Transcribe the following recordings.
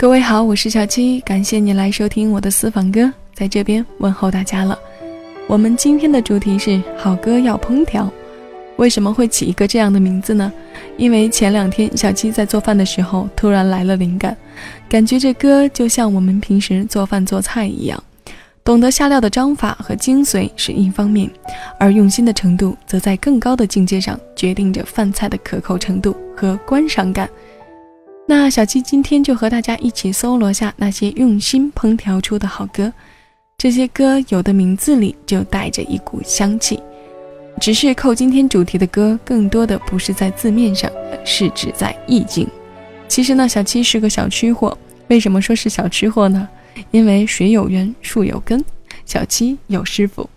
各位好，我是小七，感谢你来收听我的私房歌，在这边问候大家了。我们今天的主题是好歌要烹调，为什么会起一个这样的名字呢？因为前两天小七在做饭的时候突然来了灵感，感觉这歌就像我们平时做饭做菜一样，懂得下料的章法和精髓是一方面，而用心的程度则在更高的境界上决定着饭菜的可口程度和观赏感。那小七今天就和大家一起搜罗下那些用心烹调出的好歌，这些歌有的名字里就带着一股香气，只是扣今天主题的歌更多的不是在字面上，是指在意境。其实呢，小七是个小吃货，为什么说是小吃货呢？因为水有源，树有根，小七有师傅，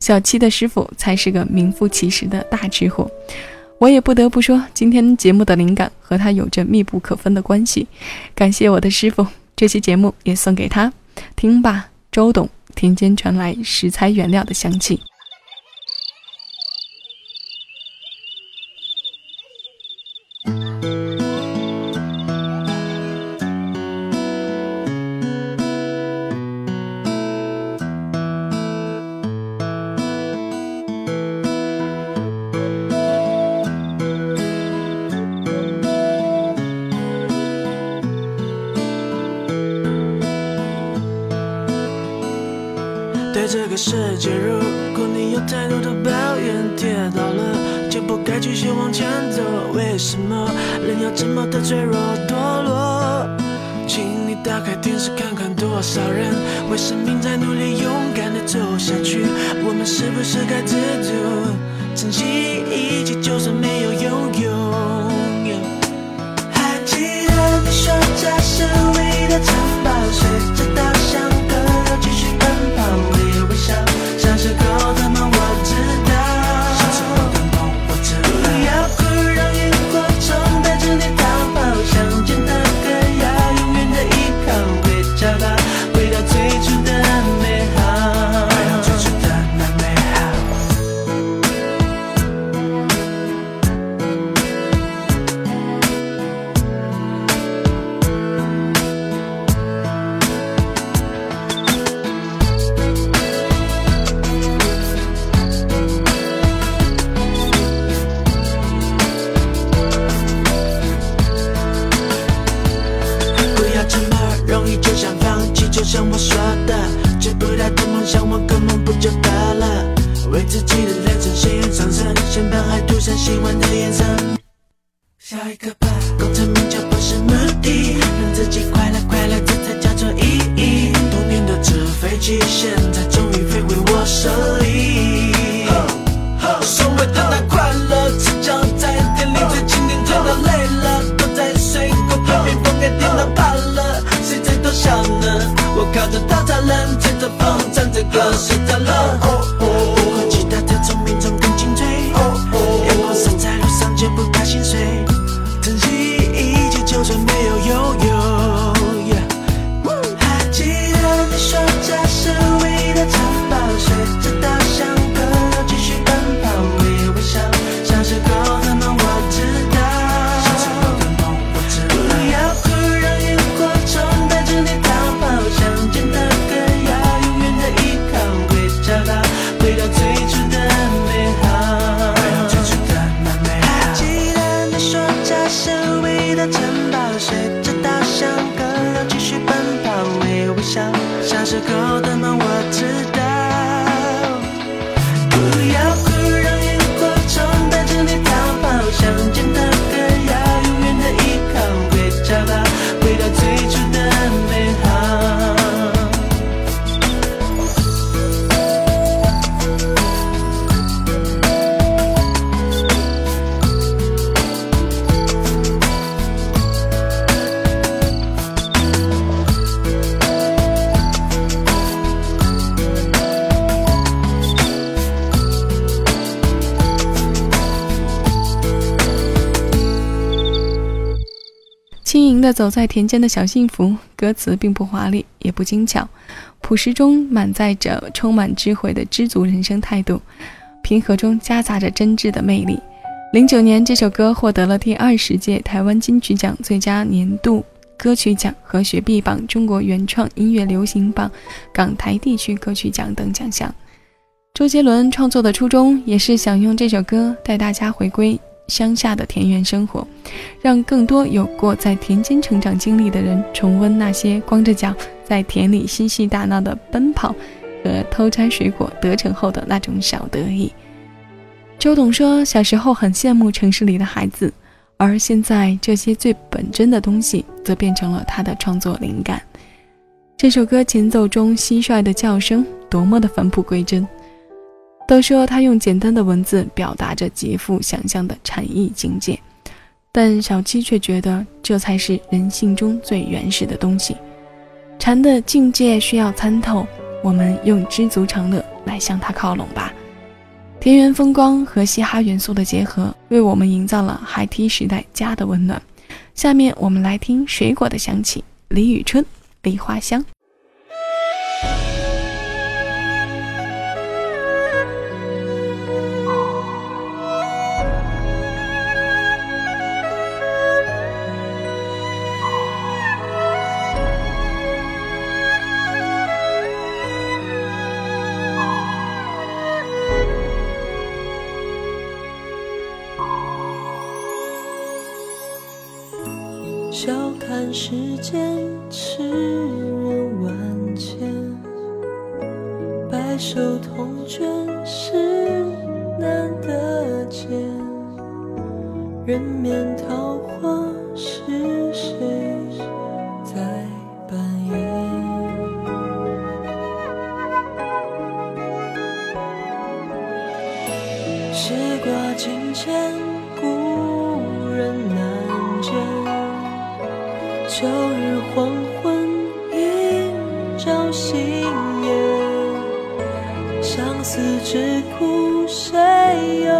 小七的师傅才是个名副其实的大吃货。我也不得不说，今天节目的灵感和他有着密不可分的关系。感谢我的师傅，这期节目也送给他。听吧，周董，田间传来食材原料的香气。打开电视看看，多少人为生命在努力，勇敢的走下去。我们是不是该知足，珍惜一切，就算没有拥有？还记得你说这是唯一的城堡，像我说的，追不到的梦想，换个梦不就得了？为自己的人生献上掌声，先把爱涂上喜欢的颜色。下一个吧，功成名就不是目的，让自己快乐快乐，这才叫做意义。童年的纸飞机，现在终于飞回我手。靠着大家人，牵着风唱着歌是的乐。走在田间的小幸福，歌词并不华丽，也不精巧，朴实中满载着充满智慧的知足人生态度，平和中夹杂着真挚的魅力。零九年，这首歌获得了第二十届台湾金曲奖最佳年度歌曲奖和雪碧榜中国原创音乐流行榜港台地区歌曲奖等奖项。周杰伦创作的初衷也是想用这首歌带大家回归乡下的田园生活，让更多有过在田间成长经历的人重温那些光着脚在田里嬉戏打闹的奔跑和偷摘水果得逞后的那种小得意。周董说：“小时候很羡慕城市里的孩子，而现在这些最本真的东西，则变成了他的创作灵感。”这首歌前奏中蟋蟀的叫声多么的返璞归真！都说他用简单的文字表达着极富想象的禅意境界，但小七却觉得这才是人性中最原始的东西。禅的境界需要参透，我们用知足常乐来向他靠拢吧。田园风光和嘻哈元素的结合，为我们营造了孩提时代家的温暖。下面我们来听水果的香气，李宇春《梨花香》。时过境迁，故人难见。秋日黄昏，映照新颜。相思之苦，谁又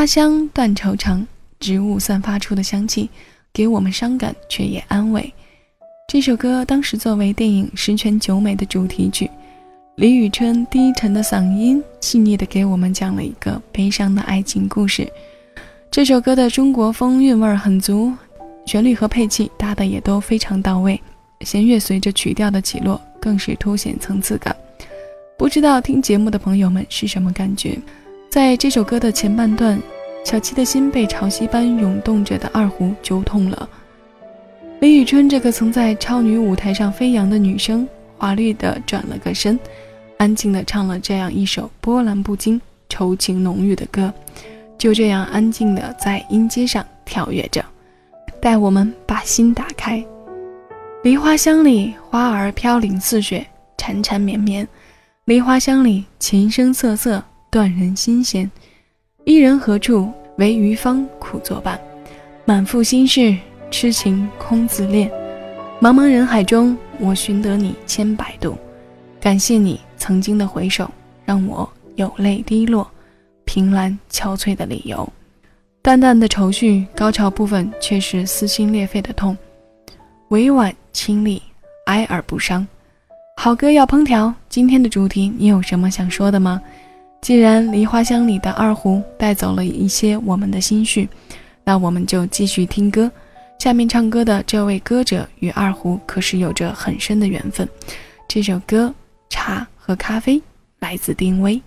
花香，断愁肠，植物散发出的香气，给我们伤感却也安慰。这首歌当时作为电影《十全九美》的主题曲，李宇春低沉的嗓音，细腻的给我们讲了一个悲伤的爱情故事。这首歌的中国风韵味很足，旋律和配器搭的也都非常到位，弦乐随着曲调的起落，更是凸显层次感。不知道听节目的朋友们是什么感觉？在这首歌的前半段，小七的心被潮汐般涌动着的二胡揪痛了。李宇春这个曾在超女舞台上飞扬的女生，华丽的转了个身。安静的唱了这样一首波澜不惊、愁情浓郁的歌，就这样安静的在音阶上跳跃着，带我们把心打开。梨花香里，花儿飘零似雪，缠缠绵绵。梨花香里，琴声瑟瑟，断人心弦。伊人何处？唯余芳苦作伴。满腹心事，痴情空自恋。茫茫人海中，我寻得你千百度。感谢你曾经的回首，让我有泪滴落，凭栏憔悴的理由。淡淡的愁绪，高潮部分却是撕心裂肺的痛，委婉清丽，哀而不伤。好歌要烹调，今天的主题你有什么想说的吗？既然梨花香里的二胡带走了一些我们的心绪，那我们就继续听歌。下面唱歌的这位歌者与二胡可是有着很深的缘分，这首歌。茶和咖啡来自丁薇。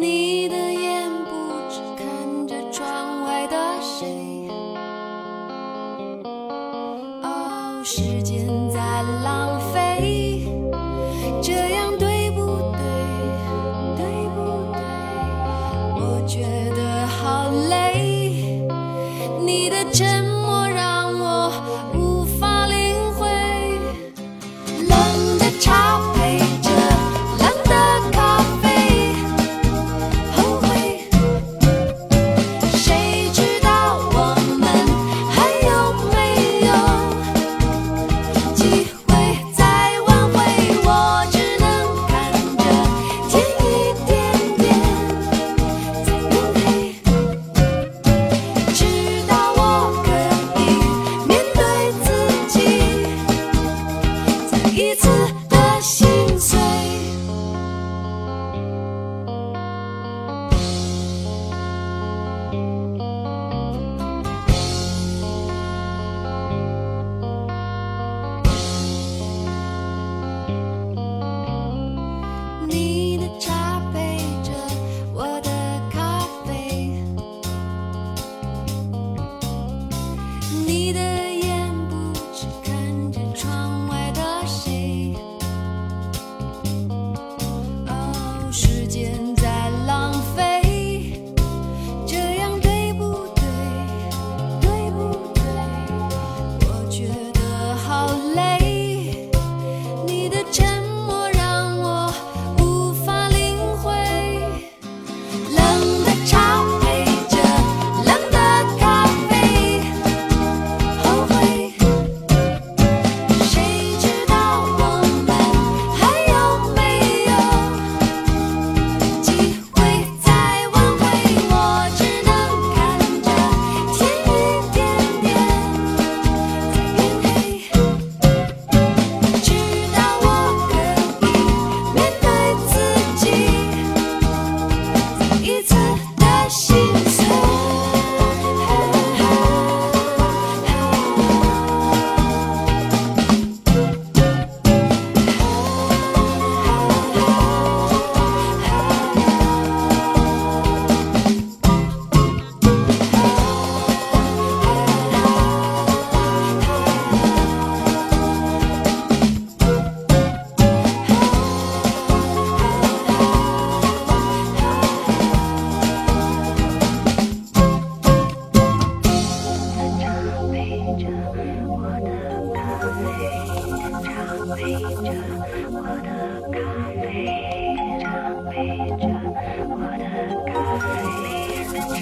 你的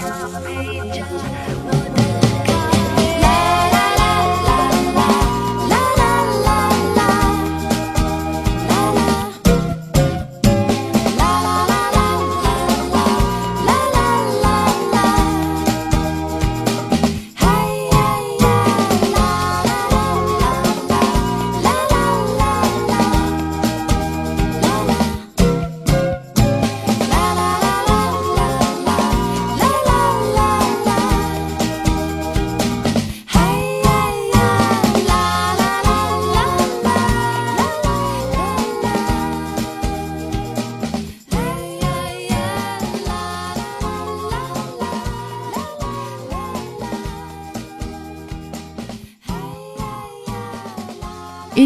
Angel, angel.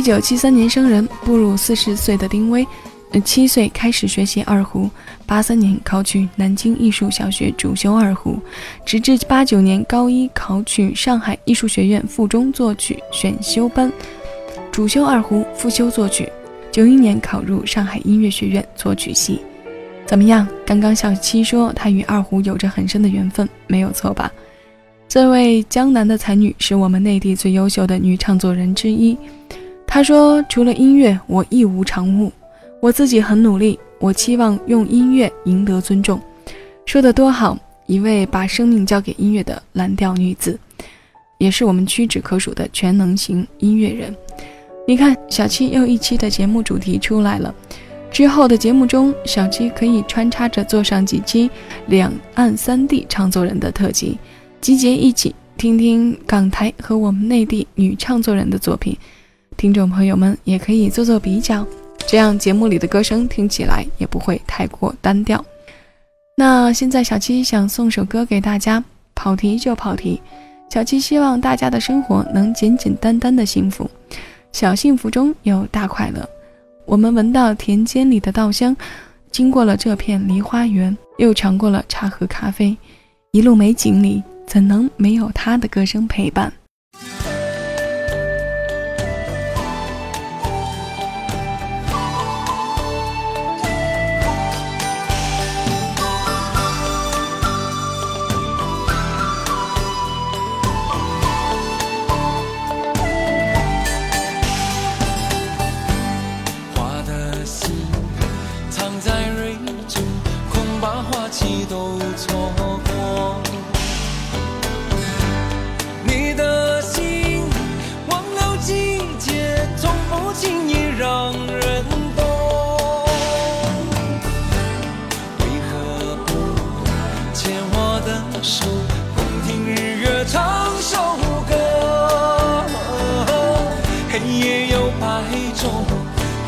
一九七三年生人，步入四十岁的丁薇，七岁开始学习二胡，八三年考取南京艺术小学主修二胡，直至八九年高一考取上海艺术学院附中作曲选修班，主修二胡，副修作曲。九一年考入上海音乐学院作曲系。怎么样？刚刚小七说她与二胡有着很深的缘分，没有错吧？这位江南的才女是我们内地最优秀的女唱作人之一。他说：“除了音乐，我一无长物。我自己很努力，我期望用音乐赢得尊重。”说的多好！一位把生命交给音乐的蓝调女子，也是我们屈指可数的全能型音乐人。你看，小七又一期的节目主题出来了。之后的节目中，小七可以穿插着做上几期两岸三地唱作人的特辑，集结一起听听港台和我们内地女唱作人的作品。听众朋友们也可以做做比较，这样节目里的歌声听起来也不会太过单调。那现在小七想送首歌给大家，跑题就跑题。小七希望大家的生活能简简单单的幸福，小幸福中有大快乐。我们闻到田间里的稻香，经过了这片梨花园，又尝过了茶和咖啡，一路美景里怎能没有他的歌声陪伴？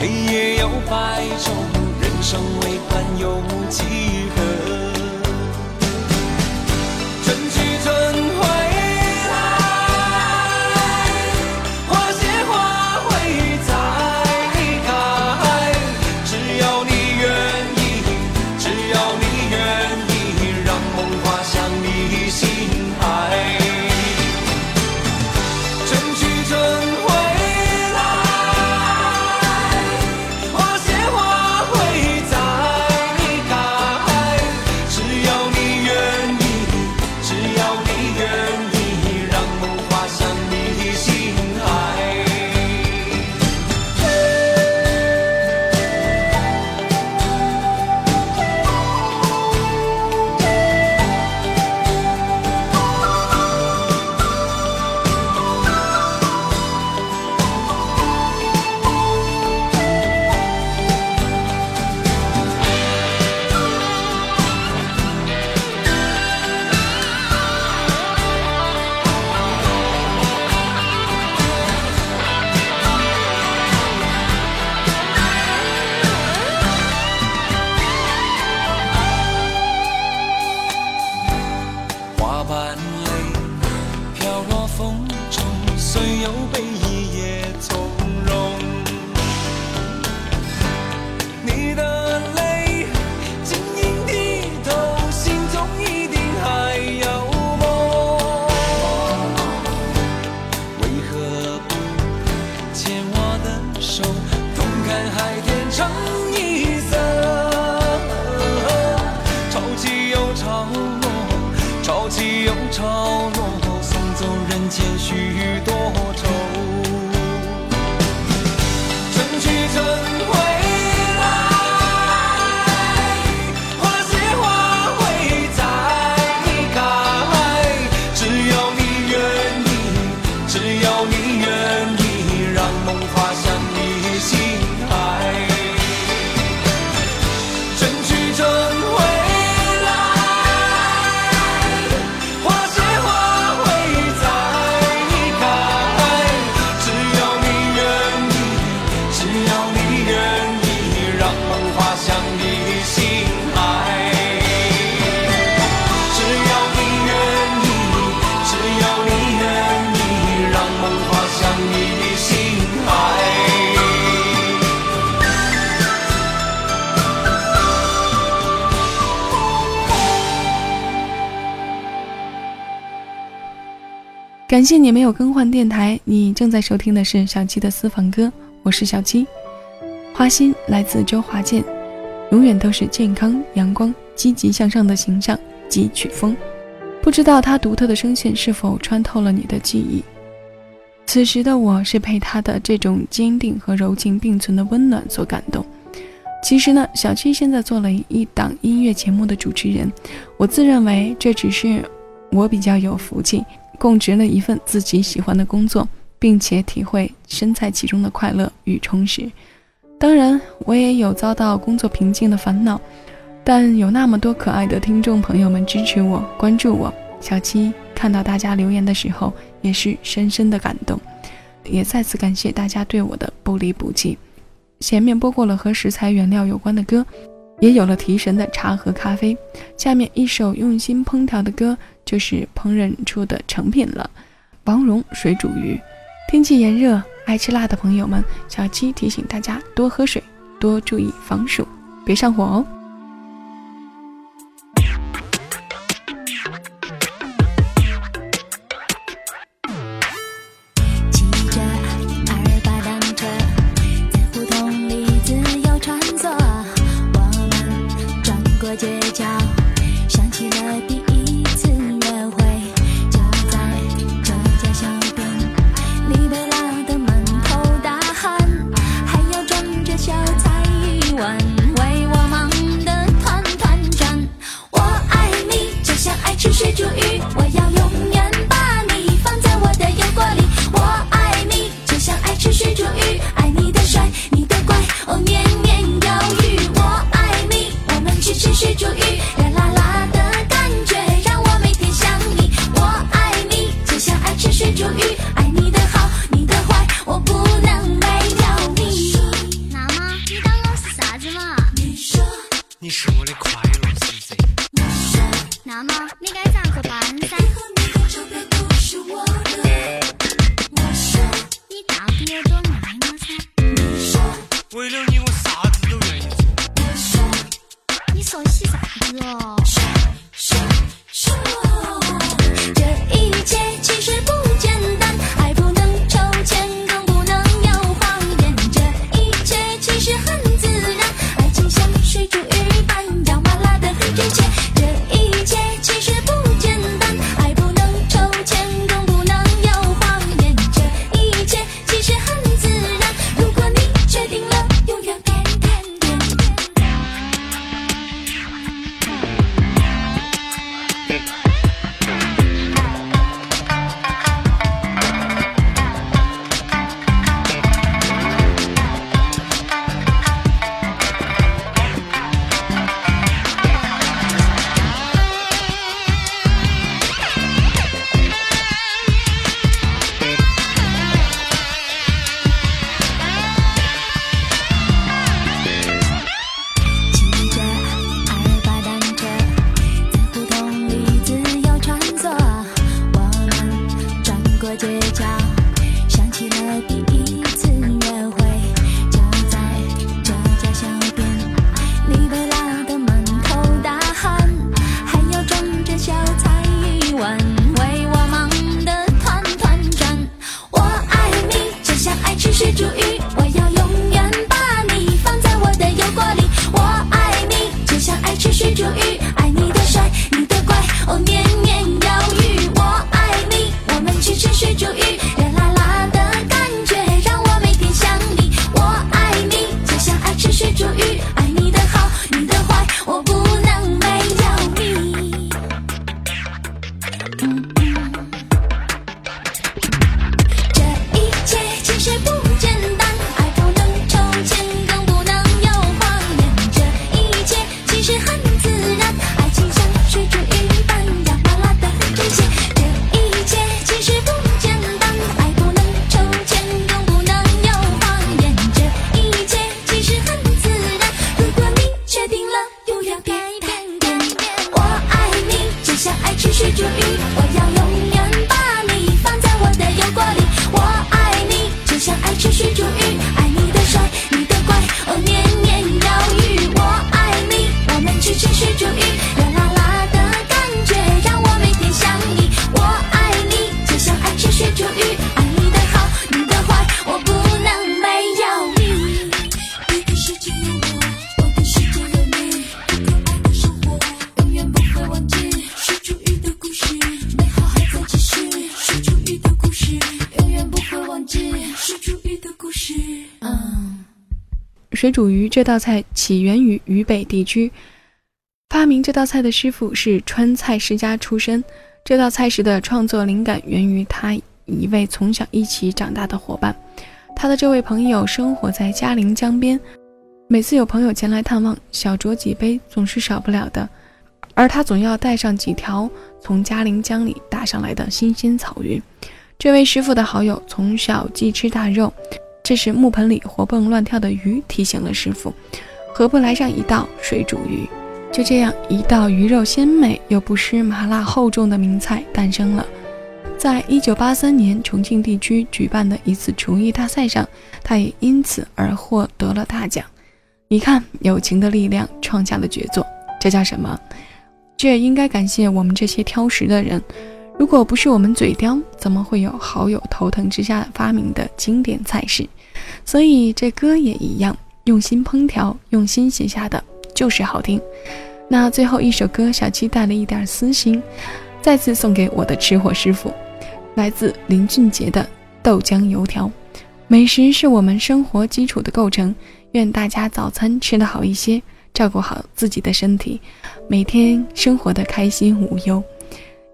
黑夜有百种，人生为盼有几。感谢你没有更换电台，你正在收听的是小七的私房歌，我是小七。花心来自周华健，永远都是健康、阳光、积极向上的形象及曲风。不知道他独特的声线是否穿透了你的记忆？此时的我是被他的这种坚定和柔情并存的温暖所感动。其实呢，小七现在做了一档音乐节目的主持人，我自认为这只是我比较有福气，供职了一份自己喜欢的工作，并且体会身在其中的快乐与充实。当然，我也有遭到工作瓶颈的烦恼，但有那么多可爱的听众朋友们支持我、关注我，小七看到大家留言的时候，也是深深的感动，也再次感谢大家对我的不离不弃。前面播过了和食材原料有关的歌，也有了提神的茶和咖啡。下面一首用心烹调的歌，就是烹饪出的成品了。王蓉水煮鱼。天气炎热，爱吃辣的朋友们，小七提醒大家多喝水，多注意防暑，别上火哦。水煮鱼这道菜起源于渝北地区，发明这道菜的师傅是川菜世家出身。这道菜式的创作灵感源于他一位从小一起长大的伙伴。他的这位朋友生活在嘉陵江边，每次有朋友前来探望，小酌几杯总是少不了的。而他总要带上几条从嘉陵江里打上来的新鲜草鱼。这位师傅的好友从小忌吃大肉，这时木盆里活蹦乱跳的鱼提醒了师傅，何不来上一道水煮鱼？就这样，一道鱼肉鲜美又不失麻辣厚重的名菜诞生了。在一九八三年重庆地区举办的一次厨艺大赛上，他也因此而获得了大奖。你看，友情的力量创下了绝作，这叫什么？这也应该感谢我们这些挑食的人。如果不是我们嘴刁，怎么会有好友头疼之下发明的经典菜式？所以这歌也一样，用心烹调，用心写下的就是好听。那最后一首歌，小七带了一点私心，再次送给我的吃货师傅，来自林俊杰的豆浆油条。美食是我们生活基础的构成，愿大家早餐吃得好一些，照顾好自己的身体，每天生活的开心无忧。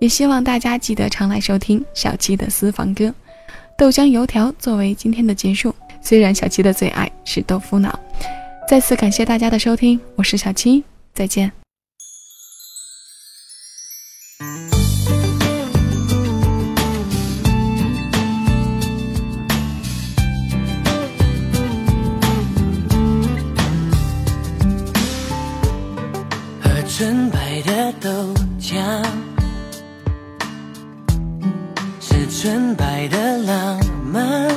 也希望大家记得常来收听小七的私房歌，豆浆油条作为今天的结束。虽然小七的最爱是豆腐脑，再次感谢大家的收听，我是小七，再见。喝纯白的豆浆，纯白的浪漫。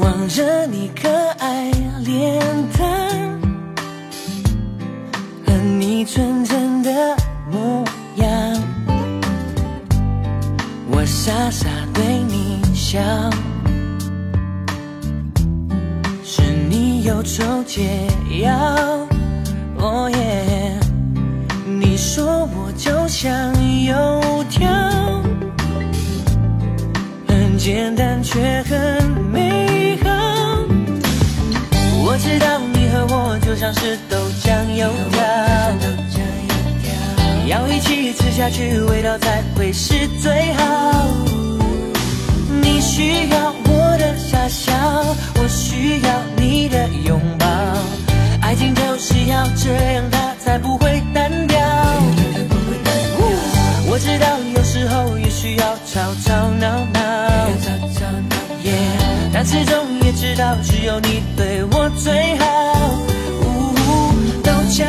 望着你可爱脸蛋，和你纯真的模样，我傻傻对你笑。是你忧愁解药，哦耶！你说我就像油条，很简单却很美好。我知道你和我就像是豆浆油条，要一起吃下去，味道才会是最好。你需要我的傻笑，我需要你的拥抱。吵吵闹闹但始终也知道只有你对我最好。呜豆浆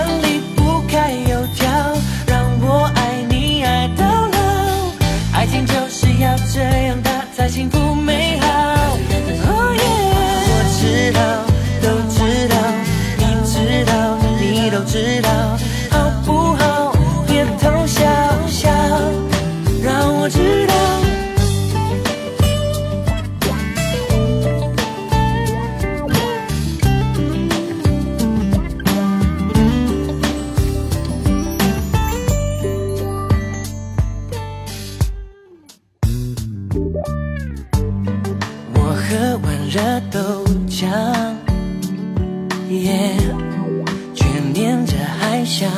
想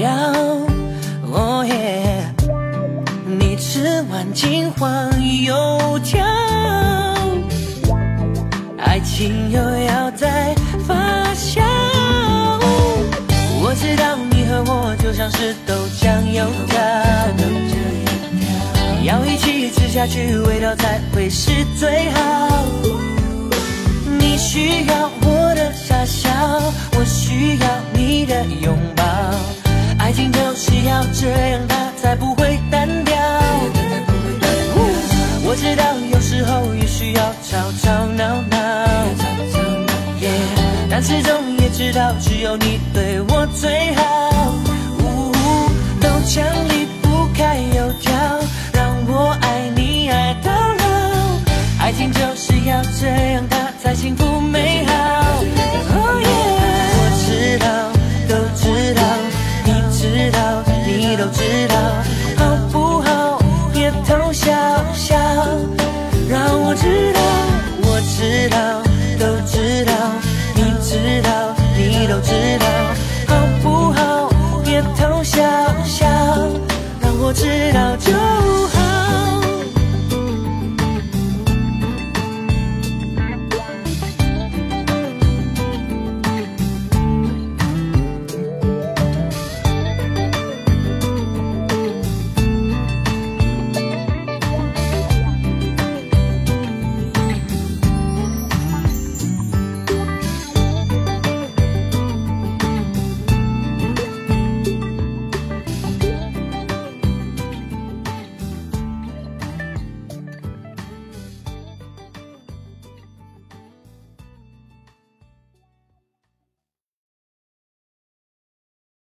要，哦耶，你吃完金黄油条，爱情又要再发酵。我知道你和我就像是豆浆油条。要一起吃下去，味道才会是最好。你需要我的笑，我需要你的拥抱。爱情就是要这样，它才不会单调。我知道有时候也需要吵吵闹闹但始终也知道只有你对我最好。呜豆浆离不开油条，让我爱你爱到老。爱情就是要这样，它才幸福美